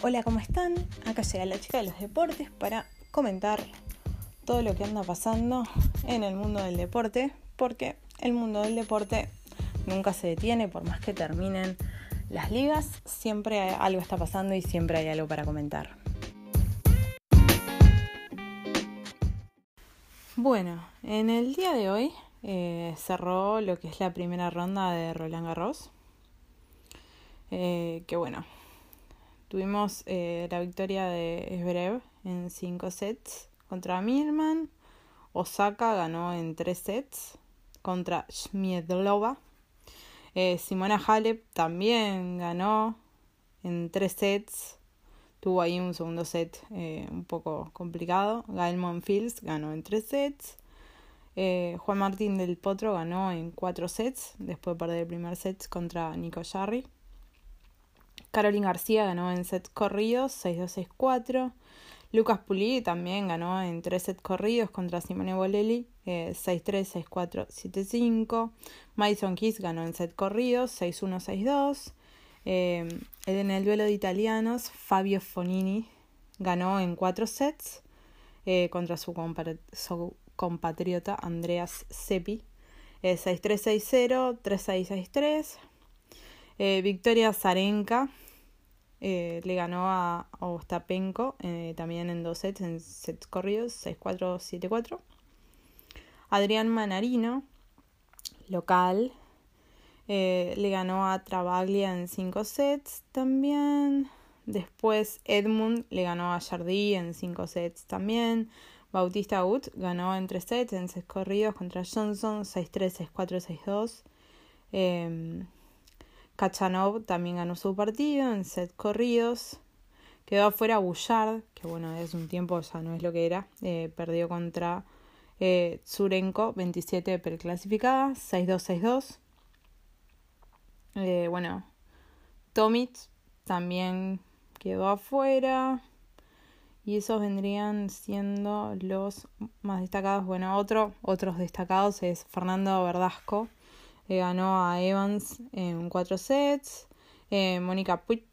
Hola, ¿cómo están? Acá llega la chica de los deportes para comentar todo lo que anda pasando en el mundo del deporte, porque el mundo del deporte nunca se detiene, por más que terminen las ligas, siempre algo está pasando y siempre hay algo para comentar. Bueno, en el día de hoy eh, cerró lo que es la primera ronda de Roland Garros. Eh, que bueno, tuvimos eh, la victoria de Zverev en 5 sets contra Milman. Osaka ganó en 3 sets contra Shmiedlova. Simona Halep también ganó en 3 sets Tuvo ahí un segundo set eh, un poco complicado. Gael Monfils ganó en tres sets. Eh, Juan Martín del Potro ganó en cuatro sets, después de perder el primer set contra Nico Jarry. Caroline García ganó en sets corridos, 6-2, 6-4. Lucas Pulí también ganó en tres sets corridos contra Simone Bolelli, 6-3, 6-4, 7-5. Madison Keys ganó en set corridos, 6-1, 6-2. Eh, en el duelo de italianos, Fabio Fonini ganó en cuatro sets eh, contra su, compatriota Andreas Seppi. 6-3-6-0, 3-6-6-3. Eh, Victoria Zarenka eh, le ganó a Ostapenko también en dos sets, en sets corridos, 6-4, 7-4. Adrián Manarino, local, eh, le ganó a Travaglia en 5 sets también. Después Edmund le ganó a Jardí en 5 sets también. Bautista Ut ganó en 3 sets en 6 corridos contra Johnson 6-3, 6-4, 6-2. Kachanov también ganó su partido en 6 corridos. Quedó afuera Bouchard, que bueno, es un tiempo ya no es lo que era. Eh, perdió contra eh, Zurenko 27 preclasificada, 6-2, 6-2. Eh, bueno, Tomic también quedó afuera. Y esos vendrían siendo los más destacados. Bueno, otro, otros destacados es Fernando Verdasco. Le ganó a Evans en cuatro sets. Eh, Mónica Puig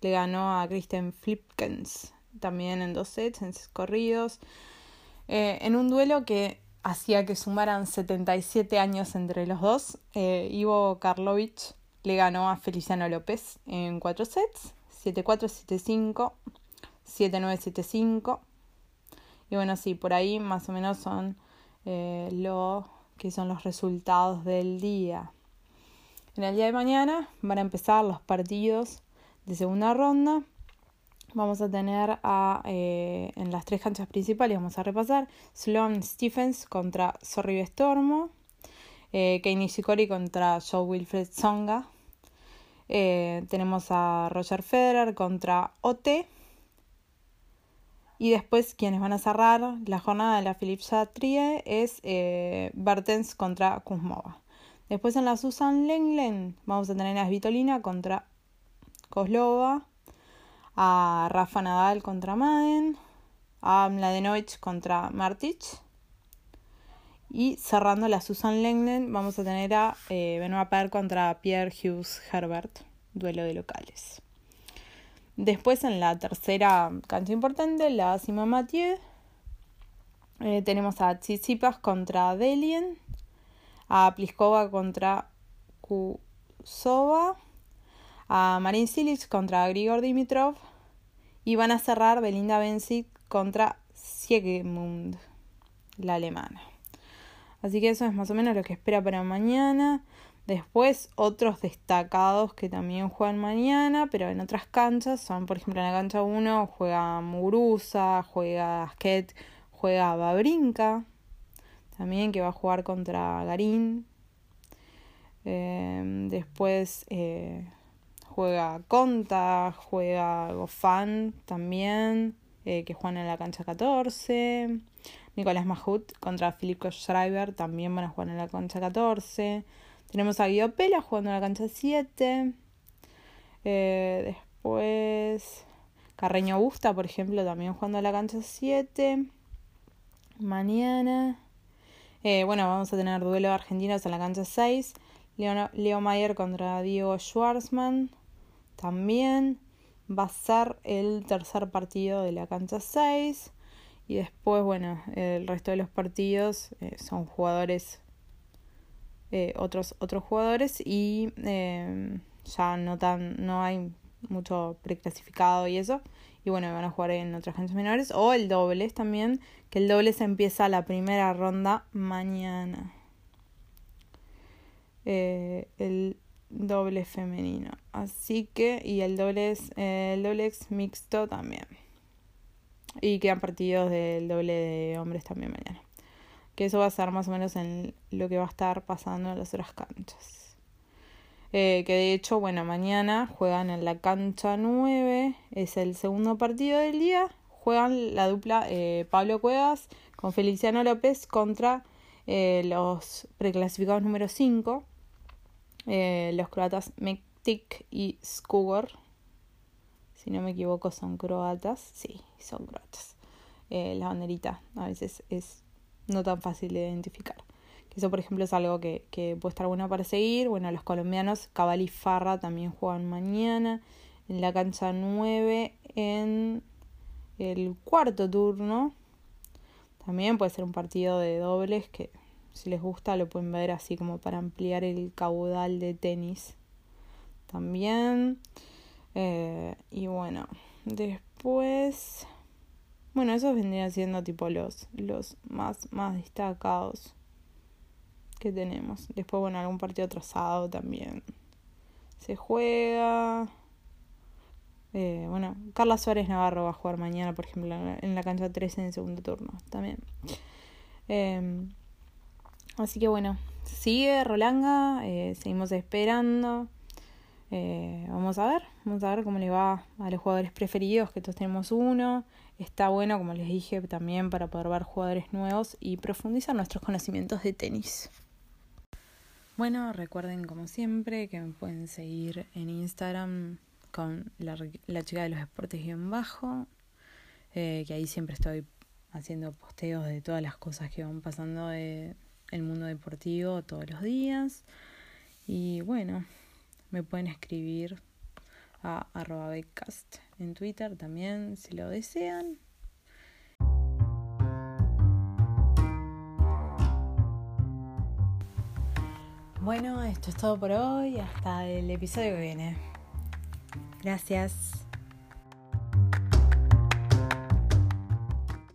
le ganó a Kristen Flipkens también en dos sets, en seis corridos. Eh, en un duelo que hacía que sumaran 77 años entre los dos, Ivo Karlovich le ganó a Feliciano López en cuatro sets, 7-4, 7-5, 7-9, 7-5. Y bueno, sí, por ahí más o menos son eh, que son los resultados del día. En el día de mañana van a empezar los partidos de segunda ronda. Vamos a tener a, eh, en las tres canchas principales, vamos a repasar, Sloan Stephens contra Sorry Bestormo, eh, Kei contra Joe Wilfred Songa, eh, tenemos a Roger Federer contra OT. Y después quienes van a cerrar la jornada de la Philippe Chatrier es eh, Bertens contra Kuzmova. Después en la Susan Lenglen vamos a tener a Svitolina contra Kozlova, a Rafa Nadal contra Maden, a Mladenovic contra Martic. Y cerrando la Susan Lenglen vamos a tener a eh, Benoit contra Pierre Hughes Herbert, duelo de locales. Después en la tercera cancha importante, la Sima Mathieu, eh, tenemos a Tsitsipas contra Delien, a Pliskova contra Kusova, a Marin Cilic contra Grigor Dimitrov y van a cerrar Belinda Bencic contra Siegemund, la alemana. Así que eso es más o menos lo que espera para mañana. Después otros destacados que también juegan mañana, pero en otras canchas. Son, por ejemplo, en la cancha 1 juega Muguruza, juega Asket, juega Babrinka. También que va a jugar contra Garín. Em, después eh, juega Conta, juega Gofan también, eh, que juegan en la cancha 14. Nicolás Mahut contra Filipe Schreiber también van a jugar en la cancha 14. Tenemos a Guido Pela jugando en la cancha 7. Eh, después Carreño Busta, por ejemplo, también jugando en la cancha 7. Mañana. Eh, bueno, vamos a tener duelo de argentinos en la cancha 6. Leo, Mayer contra Diego Schwarzman. También. va a ser el tercer partido de la cancha 6 y después, bueno, el resto de los partidos eh, son jugadores, eh, otros, otros jugadores y eh, ya no, tan, no hay mucho preclasificado y eso. Y bueno, van a jugar en otras canchas menores. O el dobles también, que el dobles empieza la primera ronda mañana. el doble femenino. Así que, y el doble, el dobles mixto también. Y quedan partidos del doble de hombres también mañana. Que eso va a ser más o menos en lo que va a estar pasando en las otras canchas. Eh, que de hecho, bueno, mañana juegan en la cancha 9. Es el segundo partido del día. Juegan la dupla eh, Pablo Cuevas con Feliciano López contra eh, los preclasificados número 5. los croatas Mektik y Skugor si no me equivoco son croatas, sí, son croatas. La banderita a veces es no tan fácil de identificar. Eso, por ejemplo, es algo que, que puede estar bueno para seguir. Bueno, los colombianos, Cabal y Farra también juegan mañana en la cancha 9 en el cuarto turno. También puede ser un partido de dobles que si les gusta lo pueden ver así como para ampliar el caudal de tenis. También eh, y bueno, después... Bueno, esos vendrían siendo tipo los, los más, más destacados que tenemos. Después, bueno, algún partido trazado también se juega. Eh, bueno, Carla Suárez Navarro va a jugar mañana, por ejemplo, en la cancha 13 en el segundo turno también. Em, así que bueno, sigue Rolanga, eh, seguimos esperando. Eh, vamos a ver, vamos a ver cómo le va a los jugadores preferidos, que todos tenemos uno. Está bueno, como les dije, también para poder ver jugadores nuevos y profundizar nuestros conocimientos de tenis. Bueno, recuerden como siempre que me pueden seguir en Instagram con la, chica de los deportes guion bajo, eh, que ahí siempre estoy haciendo posteos de todas las cosas que van pasando en el mundo deportivo todos los días. Y bueno, me pueden escribir a arroba en Twitter también si lo desean. Bueno, esto es todo por hoy. Hasta el episodio que viene. Gracias.